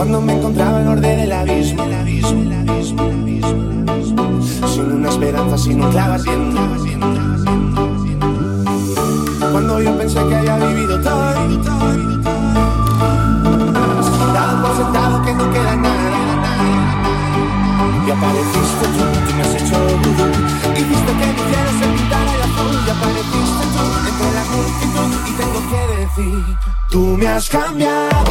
Cuando me encontraba en orden del abismo, el abismo, el abismo, el abismo. Sin una esperanza, sin un clavo. Cuando yo pensé que había vivido todo, dado por sentado que no queda nada. Y apareciste tú, tú me has hecho vudú Hiciste que mi cielo se pintara de azul Y apareciste tú entre la multitud Y tengo que decir, tú me has cambiado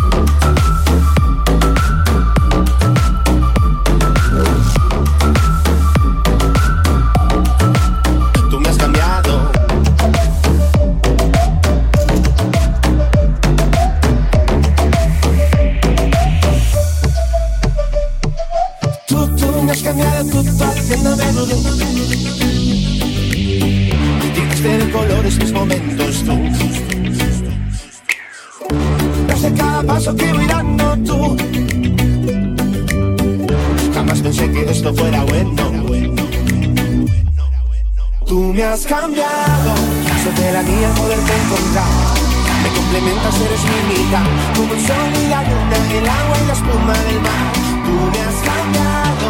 Me complementas, eres mi mitad Como el sol y la luna, el agua y la espuma del mar. Tú me has cambiado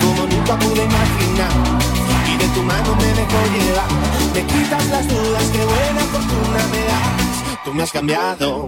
Como nunca pude imaginar. Y de tu mano me dejo llevar. Me quitas las dudas, qué buena fortuna me das. Tú me has cambiado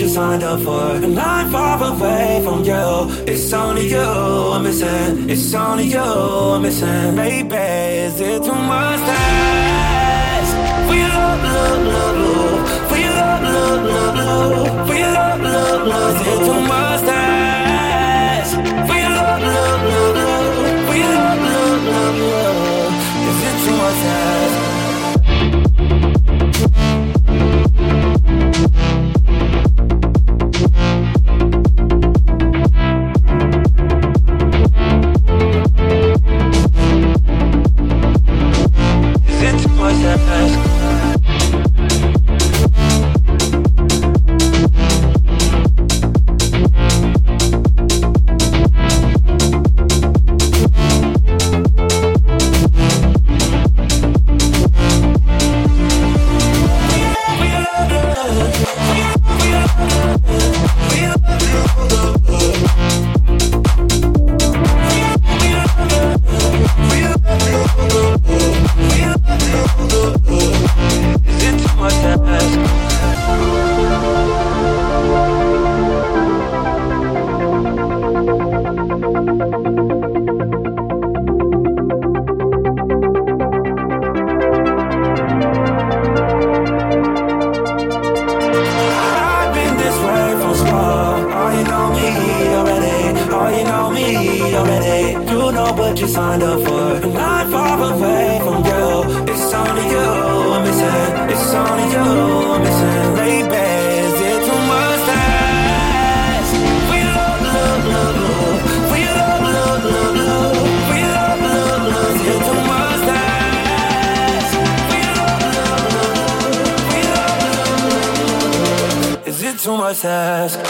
You signed up for. And I'm far away from you. It's only you I'm missing. It's only you I'm missing. Baby, is it too much? For your love, love, love, love. For your love, love, love, love. For your love, love, love. Is it too much to Is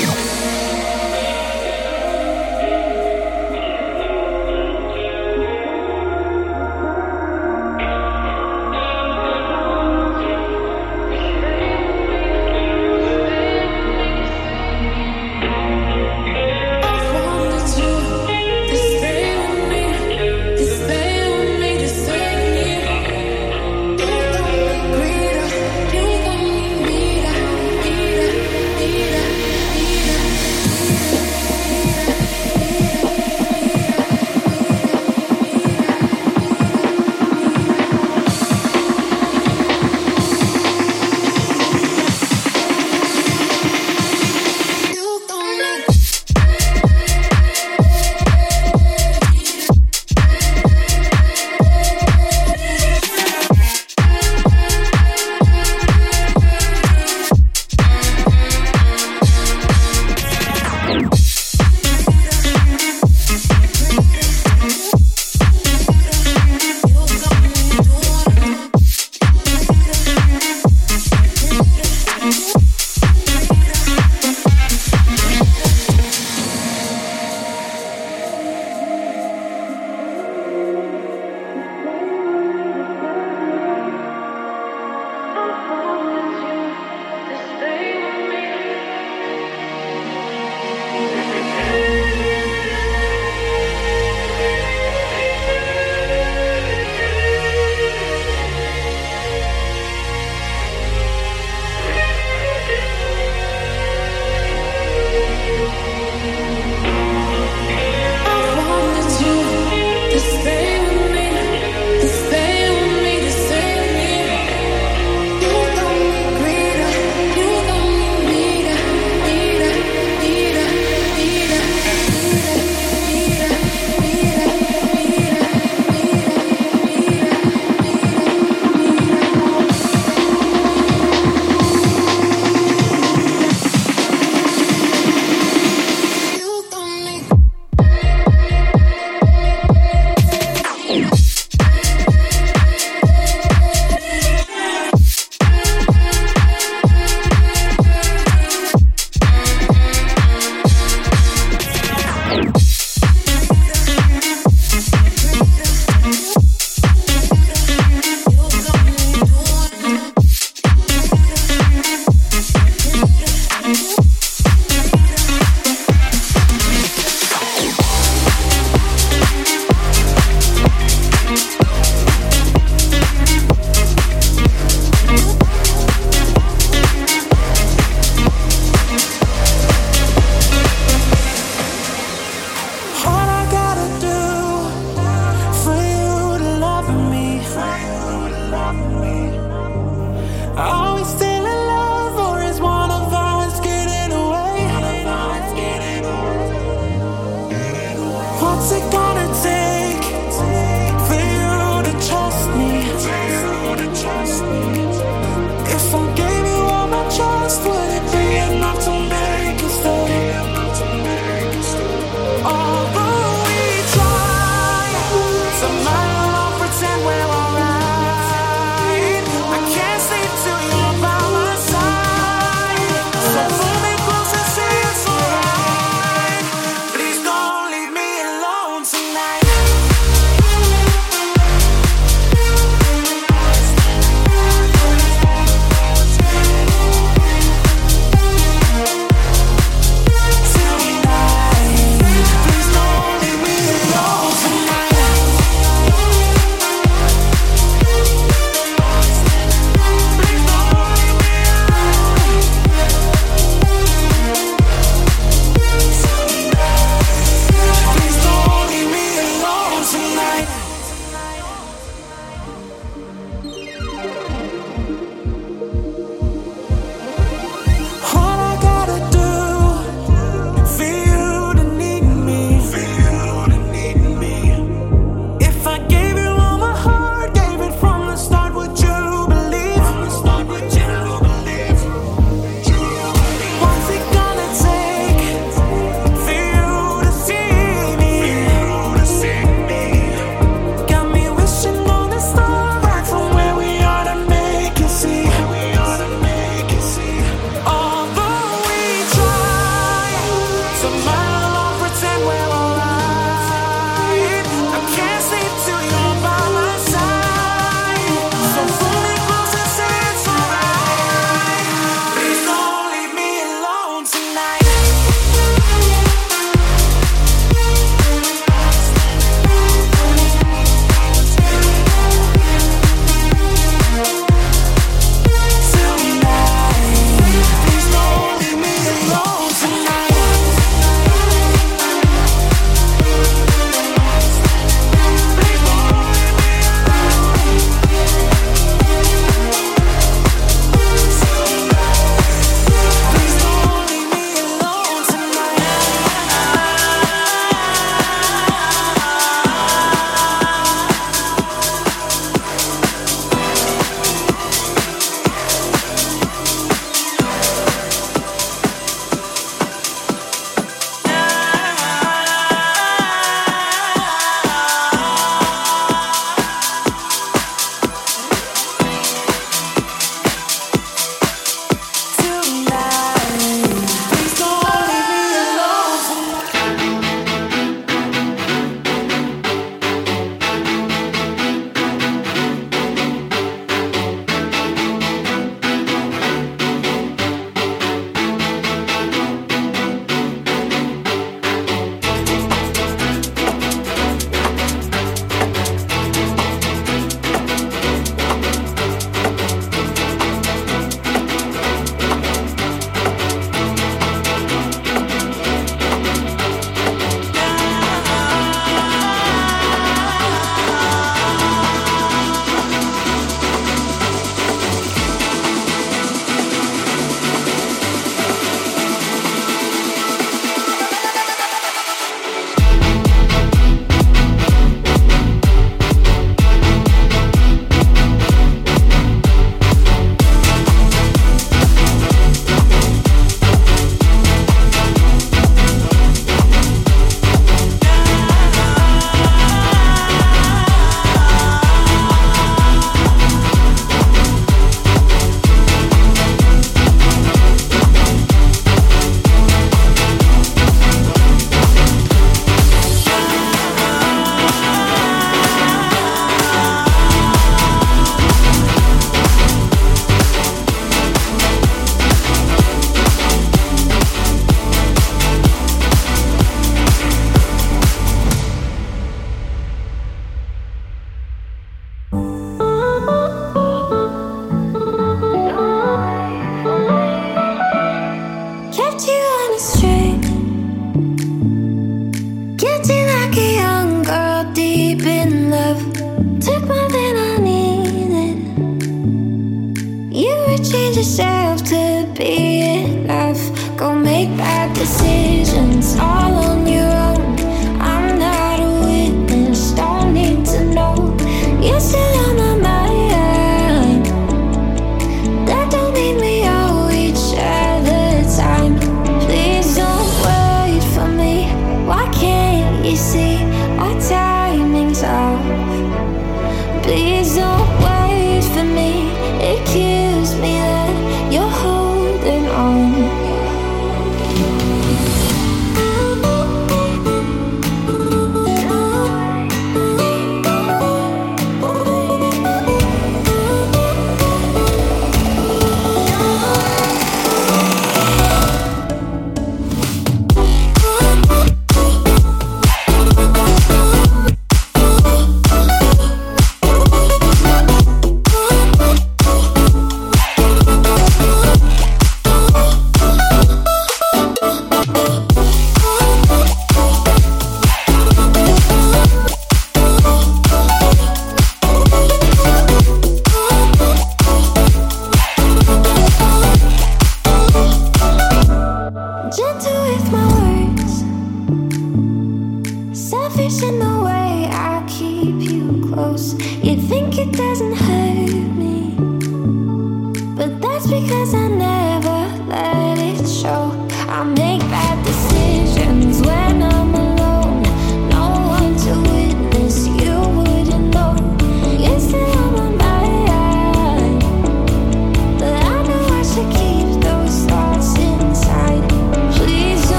You. music wanna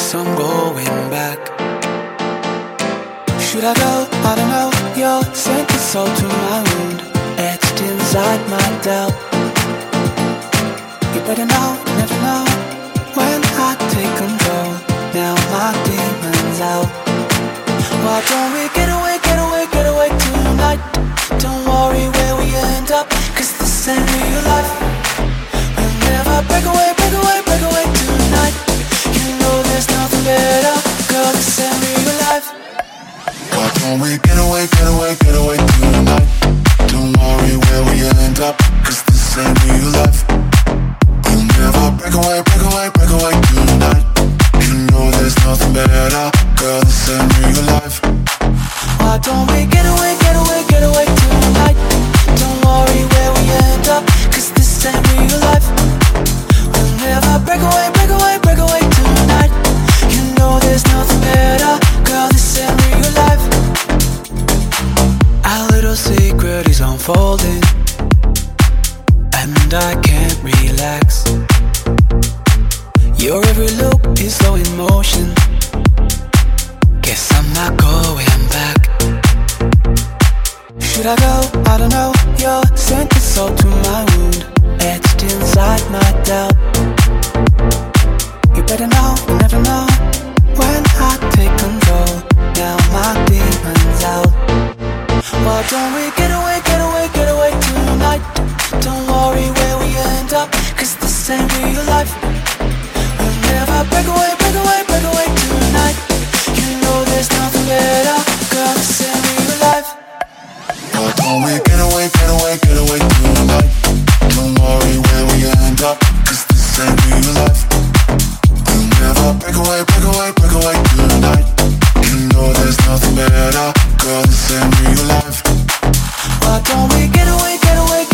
guess I'm going back. Should I go? I don't know. You're sent salt to my wound, etched inside my doubt. You better know, never know when I take control. Now my demons out. Why don't we away, get away, little secret is unfolding, and I can't relax. Your every look is slow in motion. Guess I'm not going back. Should I go? I don't know. Your scent is salt to my wound, etched inside my doubt. You better know, never know when I take control. Now my demons out. Why don't we get away, get away, get away tonight? Don't worry where we end up, cause this ain't real life. We'll never break away, break away, break away tonight. You know there's nothing better Girl, this ain't real life. Why don't we get away, get away, get away tonight? Don't worry where we end up Cause this ain't real life. We'll never break away, break away, break away tonight there's nothing better. Girl, this ain't real life. Why don't we get away, get away,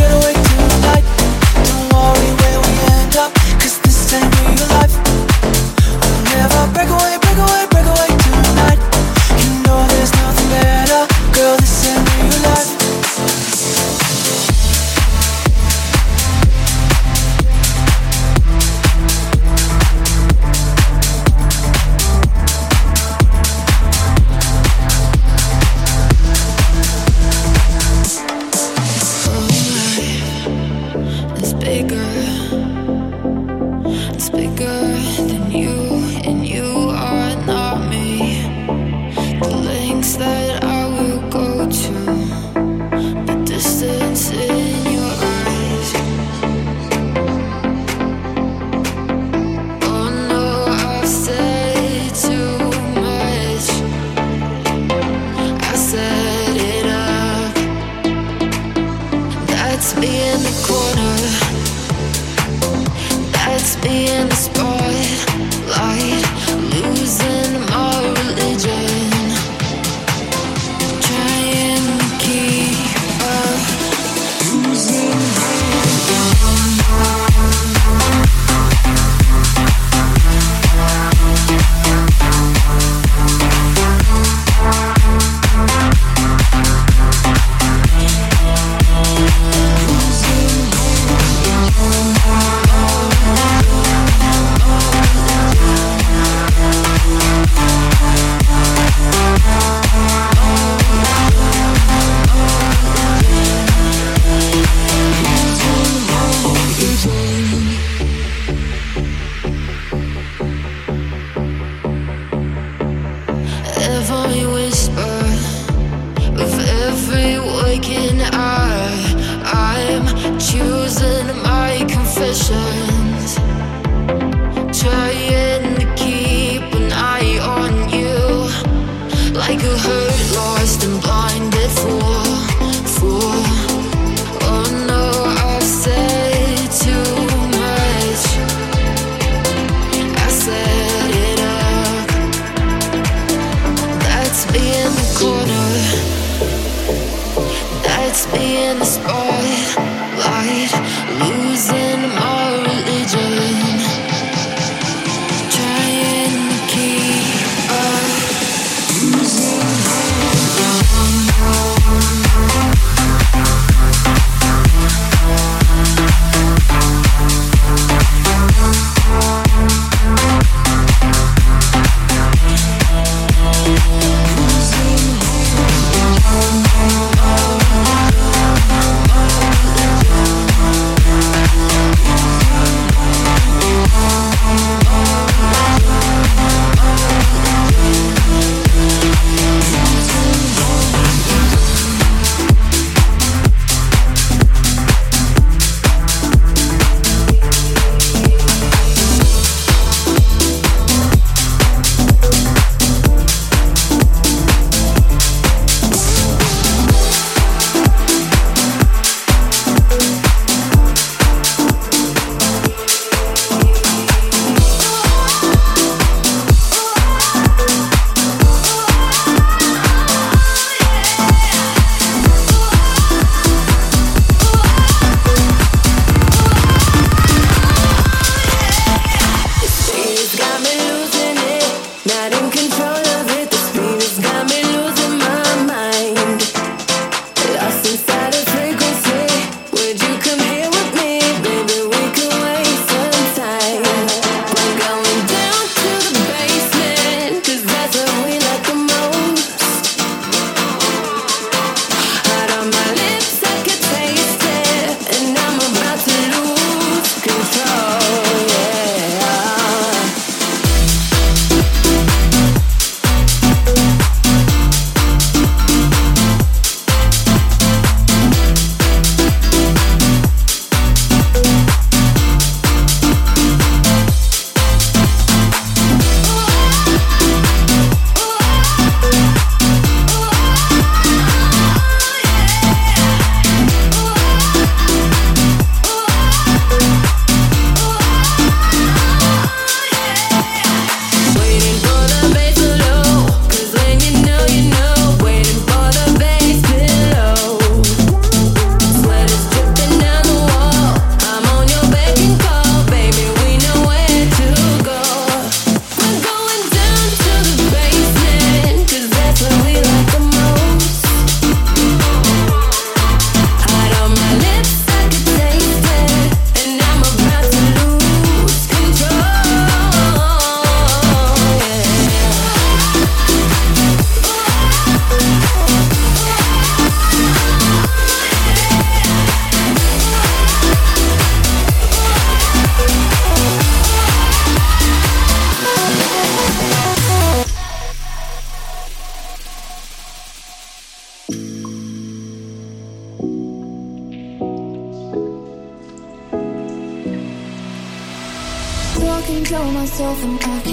different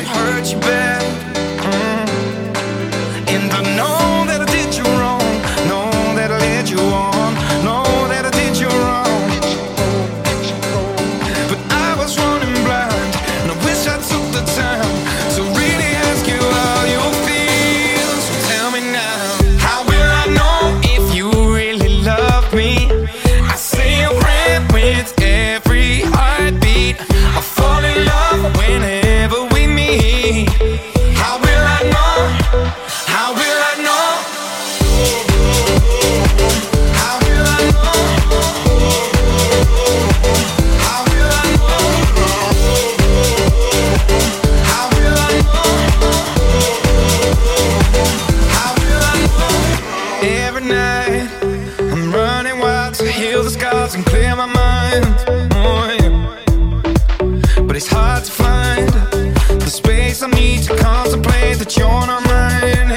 it hurts you, baby. I need to contemplate that you're not mine